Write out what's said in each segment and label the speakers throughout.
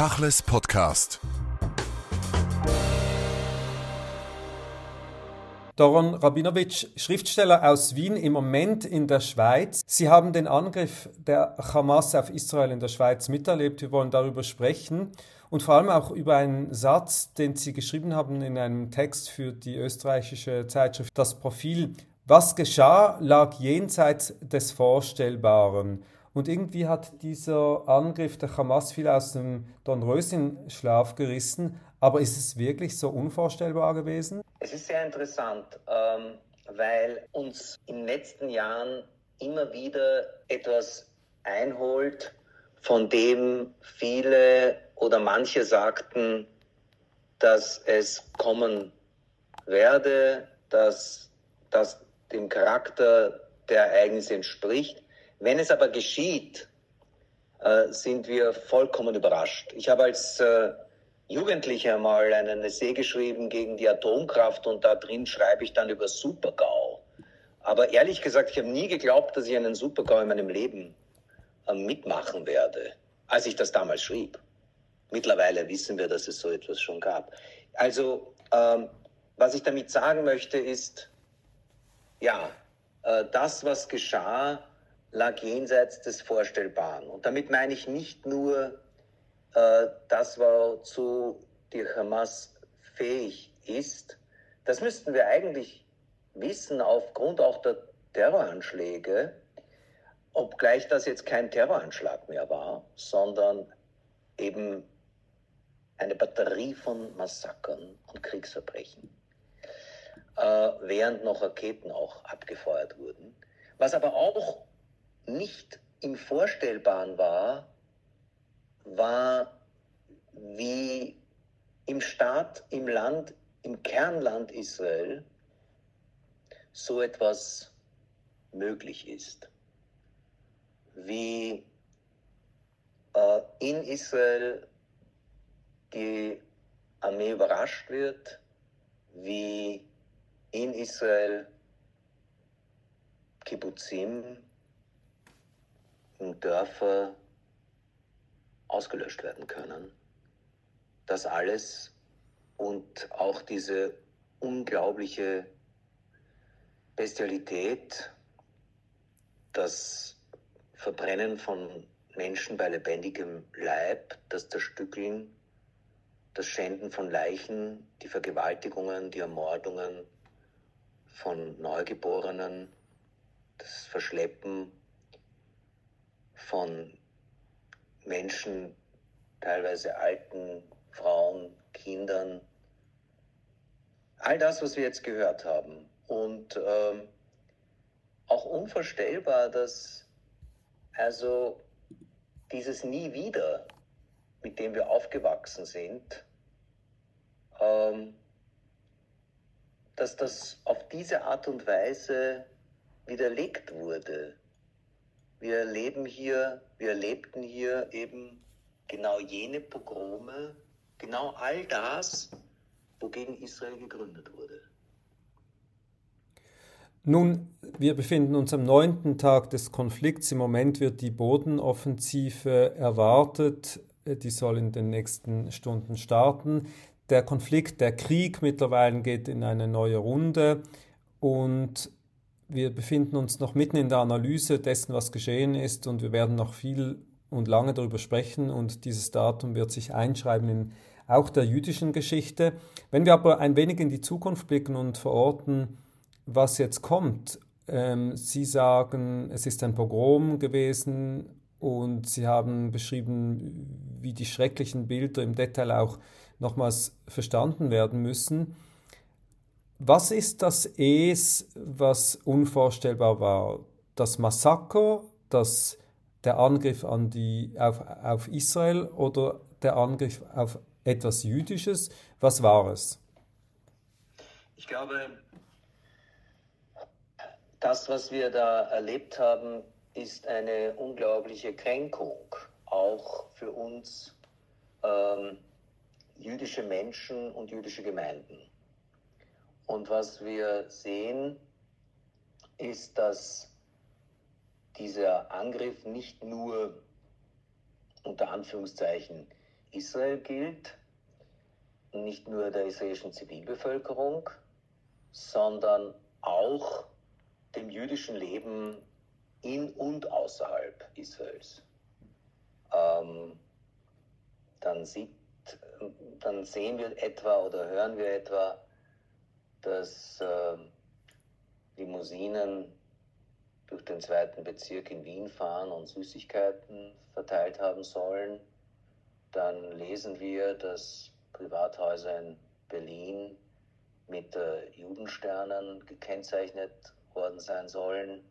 Speaker 1: Tachles Podcast.
Speaker 2: Doron Rabinowitsch, Schriftsteller aus Wien, im Moment in der Schweiz. Sie haben den Angriff der Hamas auf Israel in der Schweiz miterlebt. Wir wollen darüber sprechen und vor allem auch über einen Satz, den Sie geschrieben haben in einem Text für die österreichische Zeitschrift Das Profil. Was geschah, lag jenseits des Vorstellbaren. Und irgendwie hat dieser Angriff der Hamas viel aus dem Dornröschen-Schlaf gerissen. Aber ist es wirklich so unvorstellbar gewesen?
Speaker 3: Es ist sehr interessant, ähm, weil uns in den letzten Jahren immer wieder etwas einholt, von dem viele oder manche sagten, dass es kommen werde, dass das dem Charakter der Ereignisse entspricht. Wenn es aber geschieht, äh, sind wir vollkommen überrascht. Ich habe als äh, Jugendlicher mal einen Essay geschrieben gegen die Atomkraft und da drin schreibe ich dann über Supergau. Aber ehrlich gesagt, ich habe nie geglaubt, dass ich einen Supergau in meinem Leben äh, mitmachen werde, als ich das damals schrieb. Mittlerweile wissen wir, dass es so etwas schon gab. Also, ähm, was ich damit sagen möchte, ist, ja, das, was geschah, lag jenseits des Vorstellbaren. Und damit meine ich nicht nur äh, das, wozu die Hamas fähig ist. Das müssten wir eigentlich wissen aufgrund auch der Terroranschläge, obgleich das jetzt kein Terroranschlag mehr war, sondern eben eine Batterie von Massakern und Kriegsverbrechen, äh, während noch Raketen auch abgefeuert wurden. Was aber auch nicht im Vorstellbaren war, war, wie im Staat, im Land, im Kernland Israel so etwas möglich ist. Wie äh, in Israel die Armee überrascht wird, wie in Israel Kibbutzim und Dörfer ausgelöscht werden können. Das alles und auch diese unglaubliche Bestialität, das Verbrennen von Menschen bei lebendigem Leib, das Zerstückeln, das Schänden von Leichen, die Vergewaltigungen, die Ermordungen von Neugeborenen, das Verschleppen von Menschen, teilweise alten Frauen, Kindern. All das, was wir jetzt gehört haben. Und ähm, auch unvorstellbar, dass also dieses Nie wieder, mit dem wir aufgewachsen sind, ähm, dass das auf diese Art und Weise widerlegt wurde. Wir erleben hier, wir erlebten hier eben genau jene Pogrome, genau all das, wogegen Israel gegründet wurde.
Speaker 2: Nun, wir befinden uns am neunten Tag des Konflikts. Im Moment wird die Bodenoffensive erwartet. Die soll in den nächsten Stunden starten. Der Konflikt, der Krieg mittlerweile geht in eine neue Runde und wir befinden uns noch mitten in der Analyse dessen, was geschehen ist und wir werden noch viel und lange darüber sprechen und dieses Datum wird sich einschreiben in auch der jüdischen Geschichte. Wenn wir aber ein wenig in die Zukunft blicken und verorten, was jetzt kommt, ähm, Sie sagen, es ist ein Pogrom gewesen und Sie haben beschrieben, wie die schrecklichen Bilder im Detail auch nochmals verstanden werden müssen. Was ist das Es, was unvorstellbar war? Das Massaker, das, der Angriff an die, auf, auf Israel oder der Angriff auf etwas Jüdisches? Was war es?
Speaker 3: Ich glaube, das, was wir da erlebt haben, ist eine unglaubliche Kränkung, auch für uns ähm, jüdische Menschen und jüdische Gemeinden. Und was wir sehen, ist, dass dieser Angriff nicht nur unter Anführungszeichen Israel gilt, nicht nur der israelischen Zivilbevölkerung, sondern auch dem jüdischen Leben in und außerhalb Israels. Ähm, dann, sieht, dann sehen wir etwa oder hören wir etwa, dass äh, Limousinen durch den zweiten Bezirk in Wien fahren und Süßigkeiten verteilt haben sollen. Dann lesen wir, dass Privathäuser in Berlin mit äh, Judensternen gekennzeichnet worden sein sollen.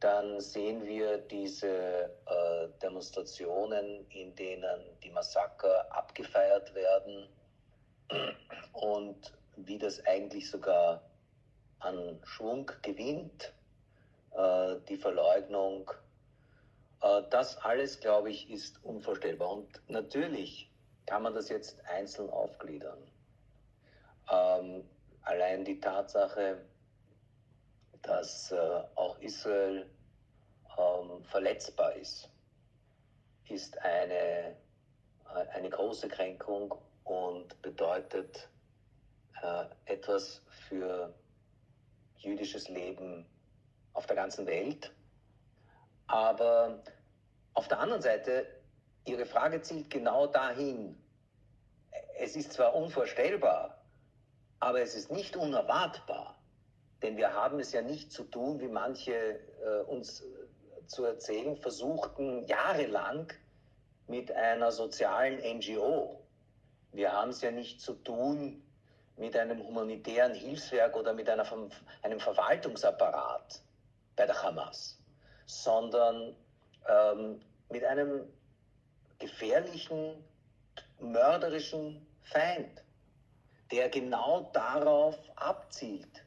Speaker 3: Dann sehen wir diese äh, Demonstrationen, in denen die Massaker abgefeiert werden wie das eigentlich sogar an Schwung gewinnt, äh, die Verleugnung. Äh, das alles, glaube ich, ist unvorstellbar. Und natürlich kann man das jetzt einzeln aufgliedern. Ähm, allein die Tatsache, dass äh, auch Israel ähm, verletzbar ist, ist eine, äh, eine große Kränkung und bedeutet äh, etwas für jüdisches Leben auf der ganzen Welt. Aber auf der anderen Seite, Ihre Frage zielt genau dahin. Es ist zwar unvorstellbar, aber es ist nicht unerwartbar. Denn wir haben es ja nicht zu tun, wie manche äh, uns zu erzählen versuchten, jahrelang mit einer sozialen NGO. Wir haben es ja nicht zu tun mit einem humanitären Hilfswerk oder mit einer, einem Verwaltungsapparat bei der Hamas, sondern ähm, mit einem gefährlichen, mörderischen Feind, der genau darauf abzielt,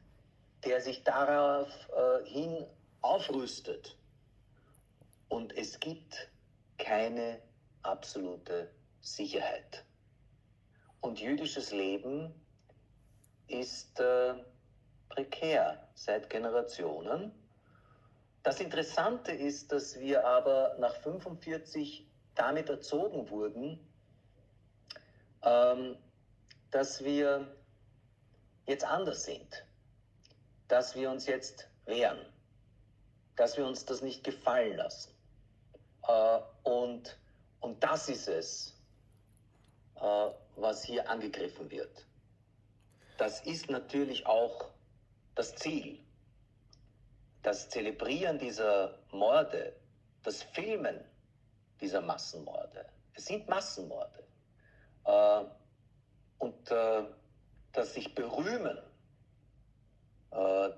Speaker 3: der sich darauf äh, hin aufrüstet. Und es gibt keine absolute Sicherheit. Und jüdisches Leben ist äh, prekär seit Generationen. Das Interessante ist, dass wir aber nach 45 damit erzogen wurden, ähm, dass wir jetzt anders sind, dass wir uns jetzt wehren, dass wir uns das nicht gefallen lassen. Äh, und, und das ist es, äh, was hier angegriffen wird. Das ist natürlich auch das Ziel. Das Zelebrieren dieser Morde, das Filmen dieser Massenmorde. Es sind Massenmorde. Äh, und äh, das sich berühmen äh,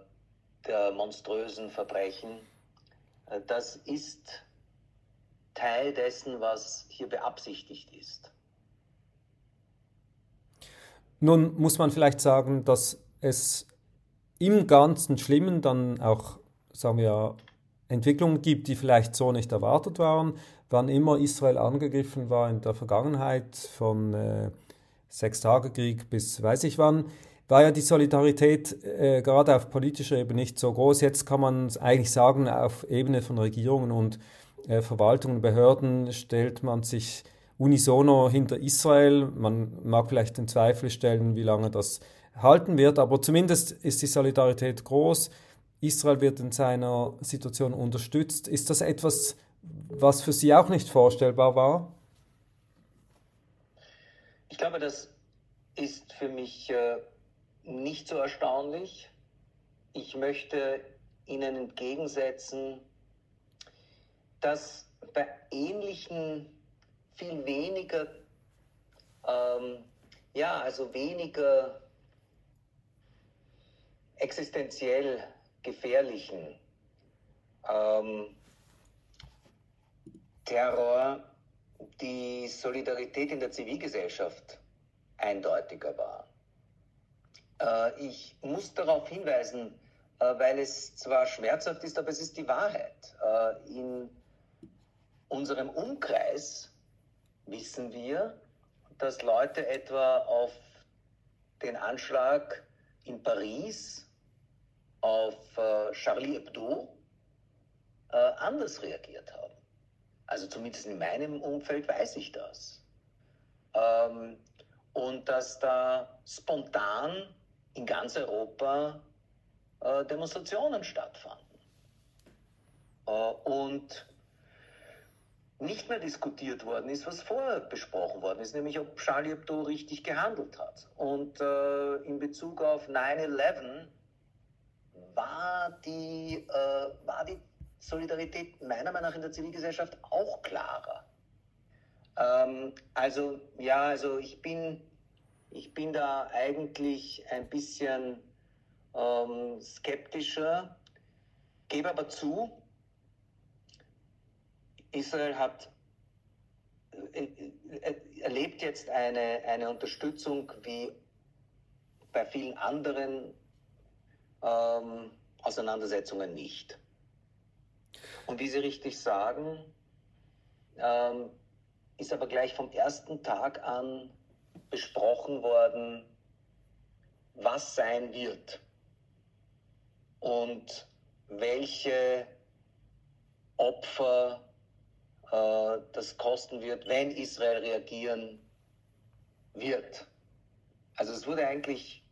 Speaker 3: der monströsen Verbrechen, äh, das ist Teil dessen, was hier beabsichtigt ist.
Speaker 2: Nun muss man vielleicht sagen, dass es im ganzen Schlimmen dann auch, sagen wir, Entwicklungen gibt, die vielleicht so nicht erwartet waren. Wann immer Israel angegriffen war in der Vergangenheit, von äh, Sechstagekrieg bis weiß ich wann, war ja die Solidarität äh, gerade auf politischer Ebene nicht so groß. Jetzt kann man eigentlich sagen, auf Ebene von Regierungen und äh, Verwaltungen, Behörden stellt man sich unisono hinter Israel. Man mag vielleicht in Zweifel stellen, wie lange das halten wird, aber zumindest ist die Solidarität groß. Israel wird in seiner Situation unterstützt. Ist das etwas, was für Sie auch nicht vorstellbar war?
Speaker 3: Ich glaube, das ist für mich äh, nicht so erstaunlich. Ich möchte Ihnen entgegensetzen, dass bei ähnlichen viel weniger, ähm, ja, also weniger existenziell gefährlichen ähm, Terror die Solidarität in der Zivilgesellschaft eindeutiger war. Äh, ich muss darauf hinweisen, äh, weil es zwar schmerzhaft ist, aber es ist die Wahrheit. Äh, in unserem Umkreis wissen wir, dass Leute etwa auf den Anschlag in Paris auf äh, Charlie Hebdo äh, anders reagiert haben. Also zumindest in meinem Umfeld weiß ich das. ähm, und dass da spontan in ganz Europa äh, Demonstrationen stattfanden. Und nicht mehr diskutiert worden ist, was vorher besprochen worden ist, nämlich ob Charlie Hebdo richtig gehandelt hat. Und äh, in Bezug auf 9-11 war die, äh, war die Solidarität meiner Meinung nach in der Zivilgesellschaft auch klarer. Ähm, also ja, also ich bin, ich bin da eigentlich ein bisschen ähm, skeptischer, gebe aber zu, Israel hat äh, äh, erlebt jetzt eine, eine Unterstützung wie bei vielen anderen ähm, Auseinandersetzungen nicht. Und wie Sie richtig sagen, ähm, ist aber gleich vom ersten Tag an besprochen worden, was sein wird und welche Opfer äh, das kosten wird, wenn Israel reagieren wird. Also es wurde eigentlich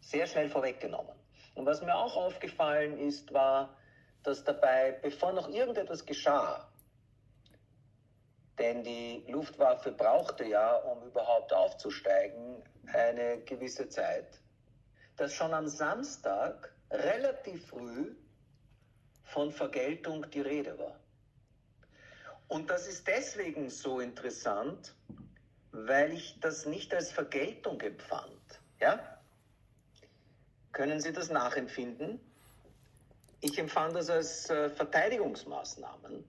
Speaker 3: sehr schnell vorweggenommen. Und was mir auch aufgefallen ist, war, dass dabei, bevor noch irgendetwas geschah, denn die Luftwaffe brauchte ja, um überhaupt aufzusteigen, eine gewisse Zeit, dass schon am Samstag relativ früh von Vergeltung die Rede war. Und das ist deswegen so interessant, weil ich das nicht als Vergeltung empfand. Ja? Können Sie das nachempfinden? Ich empfand das als äh, Verteidigungsmaßnahmen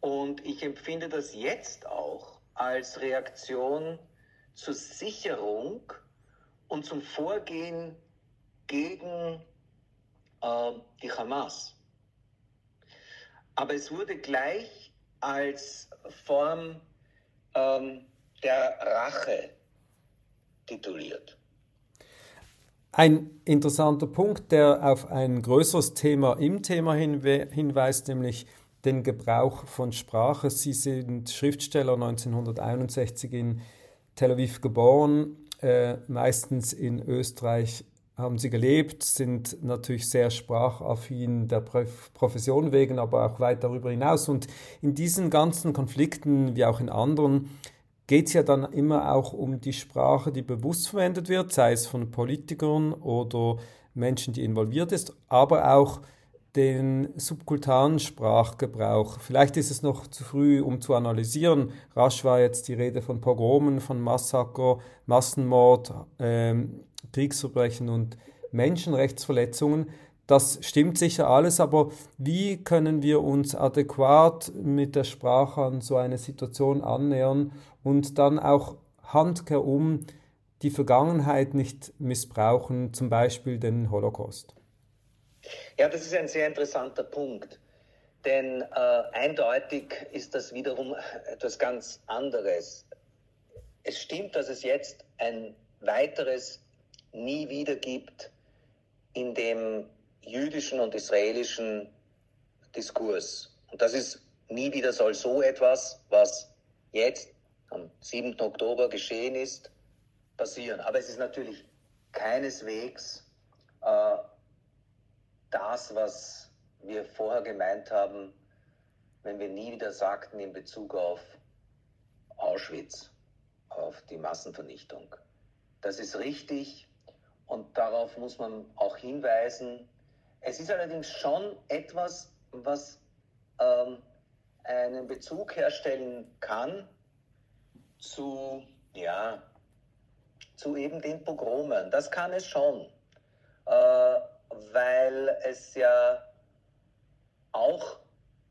Speaker 3: und ich empfinde das jetzt auch als Reaktion zur Sicherung und zum Vorgehen gegen äh, die Hamas. Aber es wurde gleich als Form ähm, der Rache tituliert.
Speaker 2: Ein interessanter Punkt, der auf ein größeres Thema im Thema hinweist, nämlich den Gebrauch von Sprache. Sie sind Schriftsteller 1961 in Tel Aviv geboren, äh, meistens in Österreich haben sie gelebt, sind natürlich sehr sprachaffin der Profession wegen, aber auch weit darüber hinaus. Und in diesen ganzen Konflikten, wie auch in anderen, geht es ja dann immer auch um die Sprache, die bewusst verwendet wird, sei es von Politikern oder Menschen, die involviert ist, aber auch den subkultanen Sprachgebrauch. Vielleicht ist es noch zu früh, um zu analysieren. Rasch war jetzt die Rede von Pogromen, von Massaker, Massenmord, ähm, Kriegsverbrechen und Menschenrechtsverletzungen. Das stimmt sicher alles, aber wie können wir uns adäquat mit der Sprache an so eine Situation annähern und dann auch handkehrum die Vergangenheit nicht missbrauchen, zum Beispiel den Holocaust?
Speaker 3: Ja, das ist ein sehr interessanter Punkt. Denn äh, eindeutig ist das wiederum etwas ganz anderes. Es stimmt, dass es jetzt ein weiteres nie wieder gibt in dem jüdischen und israelischen Diskurs. Und das ist nie wieder soll so etwas, was jetzt am 7. Oktober geschehen ist, passieren. Aber es ist natürlich keineswegs äh, das, was wir vorher gemeint haben, wenn wir nie wieder sagten in Bezug auf Auschwitz, auf die Massenvernichtung. Das ist richtig, und darauf muss man auch hinweisen. Es ist allerdings schon etwas, was ähm, einen Bezug herstellen kann zu, ja, zu eben den Pogromen. Das kann es schon, äh, weil es ja auch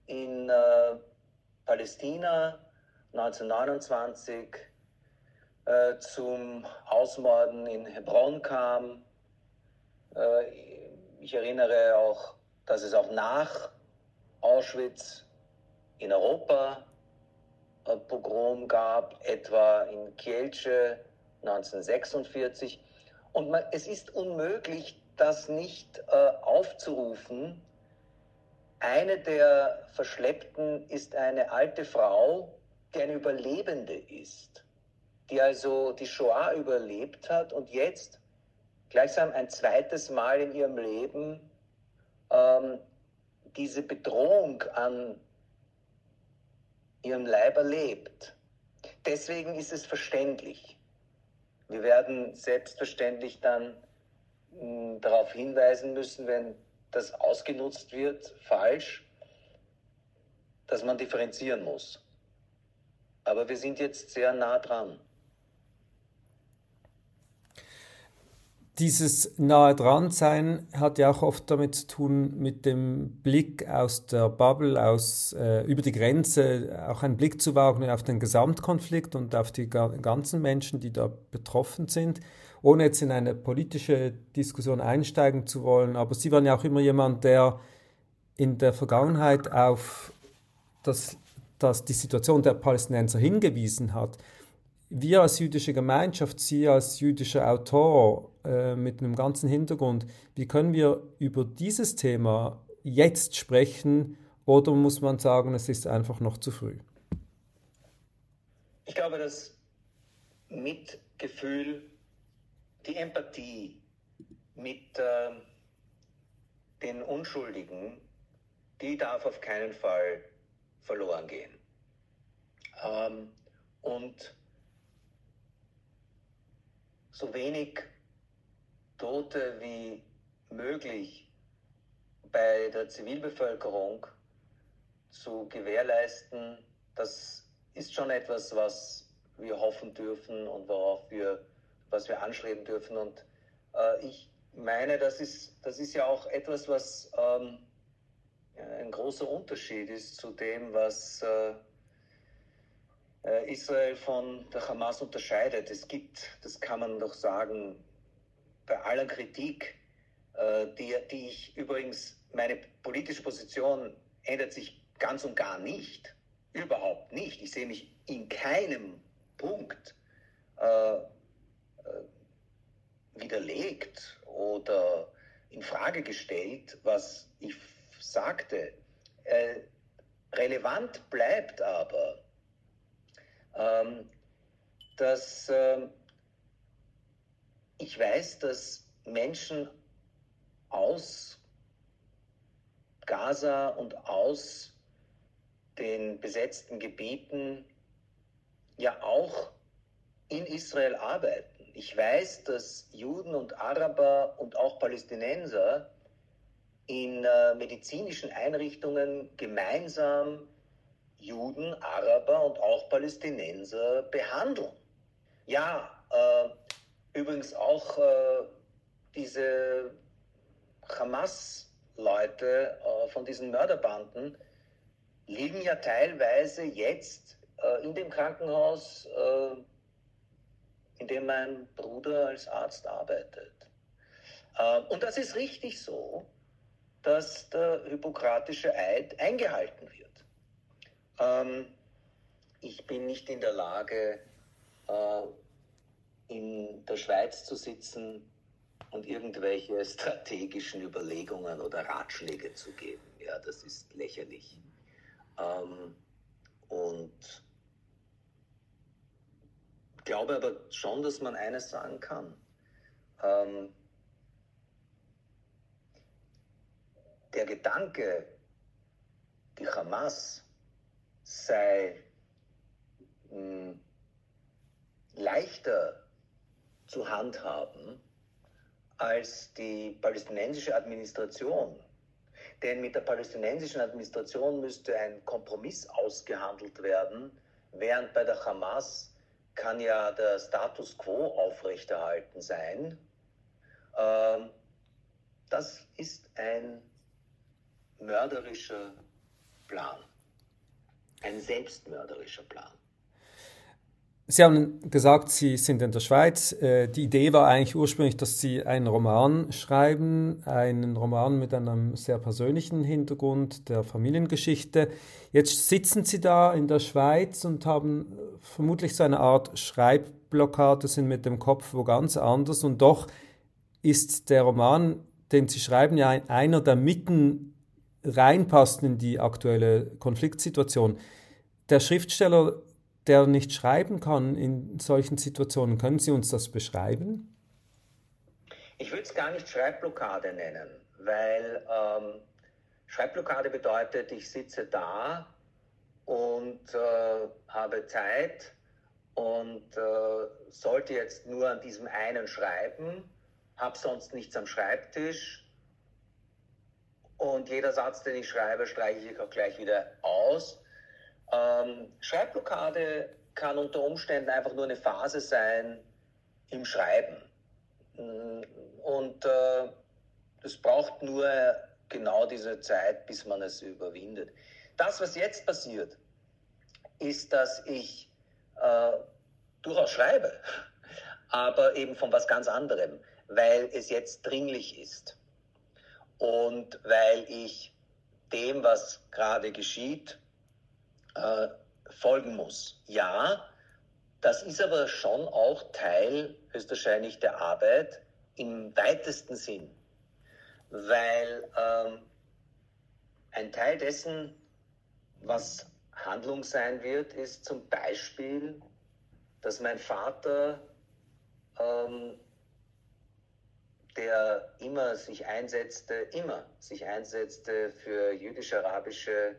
Speaker 3: in äh, Palästina 1929 äh, zum Ausmorden in Hebron kam. Äh, ich erinnere auch, dass es auch nach Auschwitz in Europa äh, Pogrom gab, etwa in Kielce 1946. Und man, es ist unmöglich, das nicht äh, aufzurufen. Eine der Verschleppten ist eine alte Frau, die eine Überlebende ist die also die Shoah überlebt hat und jetzt gleichsam ein zweites Mal in ihrem Leben ähm, diese Bedrohung an ihrem Leib erlebt. Deswegen ist es verständlich. Wir werden selbstverständlich dann hm, darauf hinweisen müssen, wenn das ausgenutzt wird, falsch, dass man differenzieren muss. Aber wir sind jetzt sehr nah dran.
Speaker 2: Dieses nahe dran sein hat ja auch oft damit zu tun mit dem Blick aus der Bubble, aus äh, über die Grenze, auch einen Blick zu wagen auf den Gesamtkonflikt und auf die ganzen Menschen, die da betroffen sind, ohne jetzt in eine politische Diskussion einsteigen zu wollen. Aber Sie waren ja auch immer jemand, der in der Vergangenheit auf das, das die Situation der Palästinenser hingewiesen hat wir als jüdische Gemeinschaft, Sie als jüdischer Autor äh, mit einem ganzen Hintergrund, wie können wir über dieses Thema jetzt sprechen oder muss man sagen, es ist einfach noch zu früh?
Speaker 3: Ich glaube, das Mitgefühl, die Empathie mit äh, den Unschuldigen, die darf auf keinen Fall verloren gehen. Ähm, und so wenig Tote wie möglich bei der Zivilbevölkerung zu gewährleisten, das ist schon etwas, was wir hoffen dürfen und worauf wir, was wir anstreben dürfen. Und äh, ich meine, das ist, das ist ja auch etwas, was ähm, ein großer Unterschied ist zu dem, was äh, Israel von der Hamas unterscheidet. Es gibt, das kann man doch sagen, bei aller Kritik, äh, die, die ich übrigens, meine politische Position ändert sich ganz und gar nicht. Überhaupt nicht. Ich sehe mich in keinem Punkt äh, äh widerlegt oder in Frage gestellt, was ich sagte. Äh, relevant bleibt aber, ähm, dass äh, ich weiß, dass Menschen aus Gaza und aus den besetzten Gebieten ja auch in Israel arbeiten. Ich weiß, dass Juden und Araber und auch Palästinenser in äh, medizinischen Einrichtungen gemeinsam Juden, Araber und auch Palästinenser behandeln. Ja, äh, übrigens auch äh, diese Hamas-Leute äh, von diesen Mörderbanden liegen ja teilweise jetzt äh, in dem Krankenhaus, äh, in dem mein Bruder als Arzt arbeitet. Äh, und das ist richtig so, dass der hippokratische Eid eingehalten wird. Ähm, ich bin nicht in der Lage, äh, in der Schweiz zu sitzen und irgendwelche strategischen Überlegungen oder Ratschläge zu geben. Ja, das ist lächerlich. Ähm, und glaube aber schon, dass man eines sagen kann. Ähm, der Gedanke, die Hamas sei mh, hm, leichter zu handhaben als die palästinensische Administration. Denn mit der palästinensischen Administration müsste ein Kompromiss ausgehandelt werden, während bei der Hamas kann ja der Status quo aufrechterhalten sein. Ähm, das ist ein mörderischer Plan ein selbstmörderischer Plan.
Speaker 2: Sie haben gesagt, Sie sind in der Schweiz. Äh, die Idee war eigentlich ursprünglich, dass Sie einen Roman schreiben, einen Roman mit einem sehr persönlichen Hintergrund der Familiengeschichte. Jetzt sitzen Sie da in der Schweiz und haben vermutlich so eine Art Schreibblockade, sind mit dem Kopf wo ganz anders und doch ist der Roman, den Sie schreiben, ja einer, der mitten reinpasst in die aktuelle Konfliktsituation. Der Schriftsteller der nicht schreiben kann in solchen Situationen. Können Sie uns das beschreiben?
Speaker 3: Ich würde es gar nicht Schreibblockade nennen, weil ähm, Schreibblockade bedeutet, ich sitze da und äh, habe Zeit und äh, sollte jetzt nur an diesem einen schreiben, habe sonst nichts am Schreibtisch und jeder Satz, den ich schreibe, streiche ich auch gleich wieder aus. Ähm, Schreibblockade kann unter Umständen einfach nur eine Phase sein im Schreiben. Und äh, braucht nur genau diese Zeit, bis man es überwindet. Das, was jetzt passiert, ist, dass ich äh, durchaus schreibe, aber eben von was ganz anderem, weil es jetzt dringlich ist und weil ich dem, was gerade geschieht, äh, folgen muss. Ja, das ist aber schon auch Teil höchstwahrscheinlich der Arbeit im weitesten Sinn, weil ähm, ein Teil dessen, was Handlung sein wird, ist zum Beispiel, dass mein Vater, ähm, der immer sich einsetzte, immer sich einsetzte für jüdisch-arabische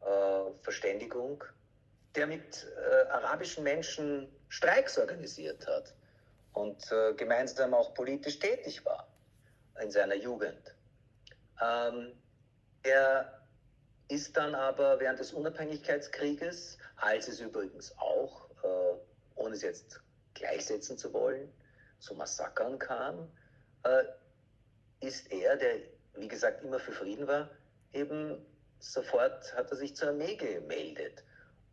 Speaker 3: äh, Verständigung, der mit äh, arabischen Menschen Streiks organisiert hat und äh, gemeinsam auch politisch tätig war in seiner Jugend. Ähm, er ist dann aber während des Unabhängigkeitskrieges, als es übrigens auch, äh, ohne es jetzt gleichsetzen zu wollen, zu Massakern kam, äh, ist er, der wie gesagt immer für Frieden war, eben sofort hat er sich zur Armee gemeldet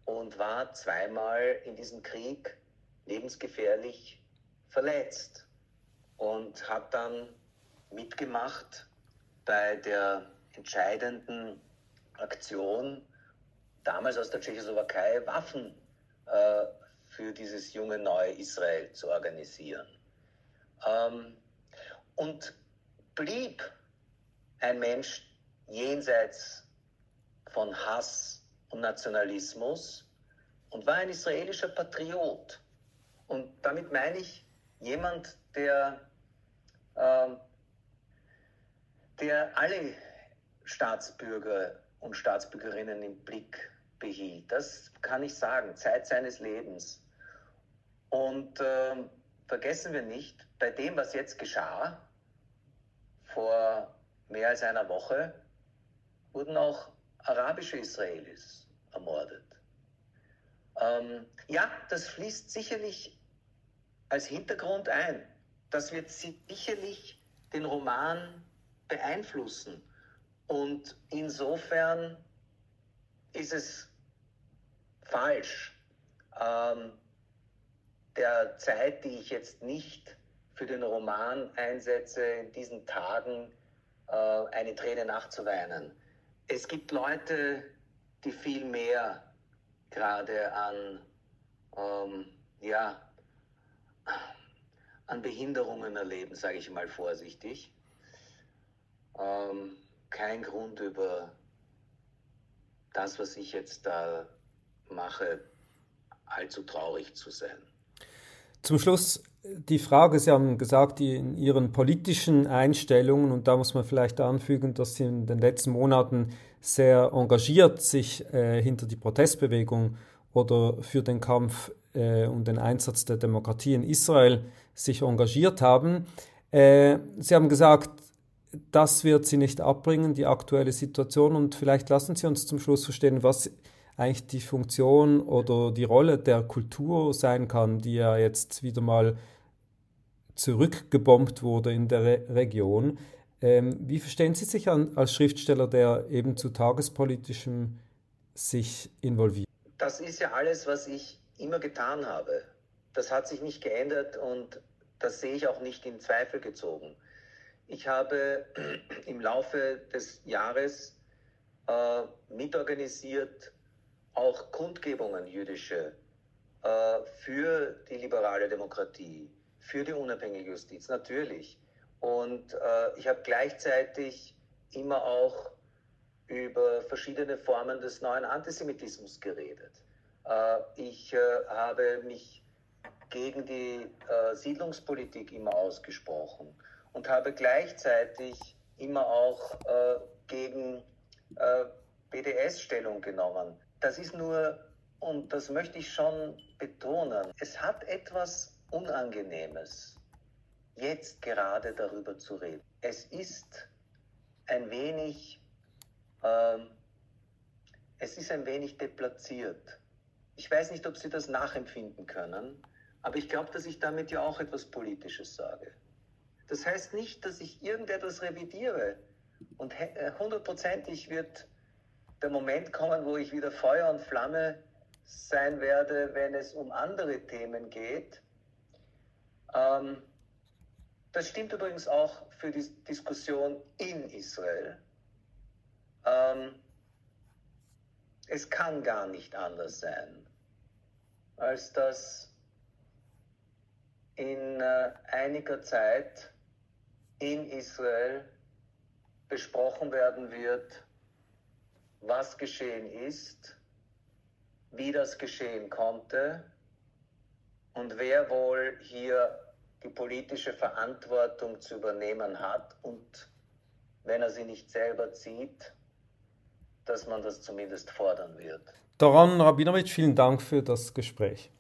Speaker 3: und war zweimal in diesem Krieg lebensgefährlich verletzt und hat dann mitgemacht bei der entscheidenden Aktion, damals aus der Tschechoslowakei Waffen äh, für dieses junge neue Israel zu organisieren. Ähm, und blieb ein Mensch jenseits von Hass und Nationalismus und war ein israelischer Patriot. Und damit meine ich jemand, der, äh, der alle Staatsbürger und Staatsbürgerinnen im Blick behielt. Das kann ich sagen, Zeit seines Lebens. Und äh, vergessen wir nicht, bei dem, was jetzt geschah, vor mehr als einer Woche, wurden auch arabische Israelis ermordet. Ähm, ja, das fließt sicherlich als Hintergrund ein. Das wird sicherlich den Roman beeinflussen. Und insofern ist es falsch, ähm, der Zeit, die ich jetzt nicht für den Roman einsetze, in diesen Tagen äh, eine Träne nachzuweinen. Es gibt Leute, die viel mehr gerade an, ähm, ja, an Behinderungen erleben, sage ich mal vorsichtig. Ähm, kein Grund über das, was ich jetzt da mache, allzu traurig zu sein.
Speaker 2: Zum Schluss die Frage, Sie haben gesagt, in Ihren politischen Einstellungen, und da muss man vielleicht anfügen, dass Sie in den letzten Monaten sehr engagiert sich äh, hinter die Protestbewegung oder für den Kampf äh, und den Einsatz der Demokratie in Israel sich engagiert haben. Äh, Sie haben gesagt, das wird Sie nicht abbringen, die aktuelle Situation. Und vielleicht lassen Sie uns zum Schluss verstehen, was eigentlich die Funktion oder die Rolle der Kultur sein kann, die ja jetzt wieder mal zurückgebombt wurde in der Re Region. Ähm, wie verstehen Sie sich an, als Schriftsteller, der eben zu tagespolitischem sich involviert?
Speaker 3: Das ist ja alles, was ich immer getan habe. Das hat sich nicht geändert und das sehe ich auch nicht in Zweifel gezogen. Ich habe im Laufe des Jahres äh, mitorganisiert auch Kundgebungen jüdische äh, für die liberale Demokratie, für die unabhängige Justiz, natürlich. Und äh, ich habe gleichzeitig immer auch über verschiedene Formen des neuen Antisemitismus geredet. Äh, ich äh, habe mich gegen die äh, Siedlungspolitik immer ausgesprochen und habe gleichzeitig immer auch gegen BDS Stellung genommen. Das ist nur, und das möchte ich schon betonen, es hat etwas Unangenehmes, jetzt gerade darüber zu reden. Es ist ein wenig, ähm, es ist ein wenig deplatziert. Ich weiß nicht, ob Sie das nachempfinden können, aber ich glaube, dass ich damit ja auch etwas Politisches sage. Das heißt nicht, dass ich irgendetwas revidiere. Und äh, hundertprozentig wird der Moment kommen, wo ich wieder Feuer und Flamme sein werde, wenn es um andere Themen geht. Ähm, das stimmt übrigens auch für die Diskussion in Israel. Ähm, es kann gar nicht anders sein, als dass in äh, einiger Zeit in Israel besprochen werden wird, was geschehen ist, wie das geschehen konnte und wer wohl hier die politische Verantwortung zu übernehmen hat und wenn er sie nicht selber zieht, dass man das zumindest fordern wird.
Speaker 2: Doran Rabinowitsch, vielen Dank für das Gespräch.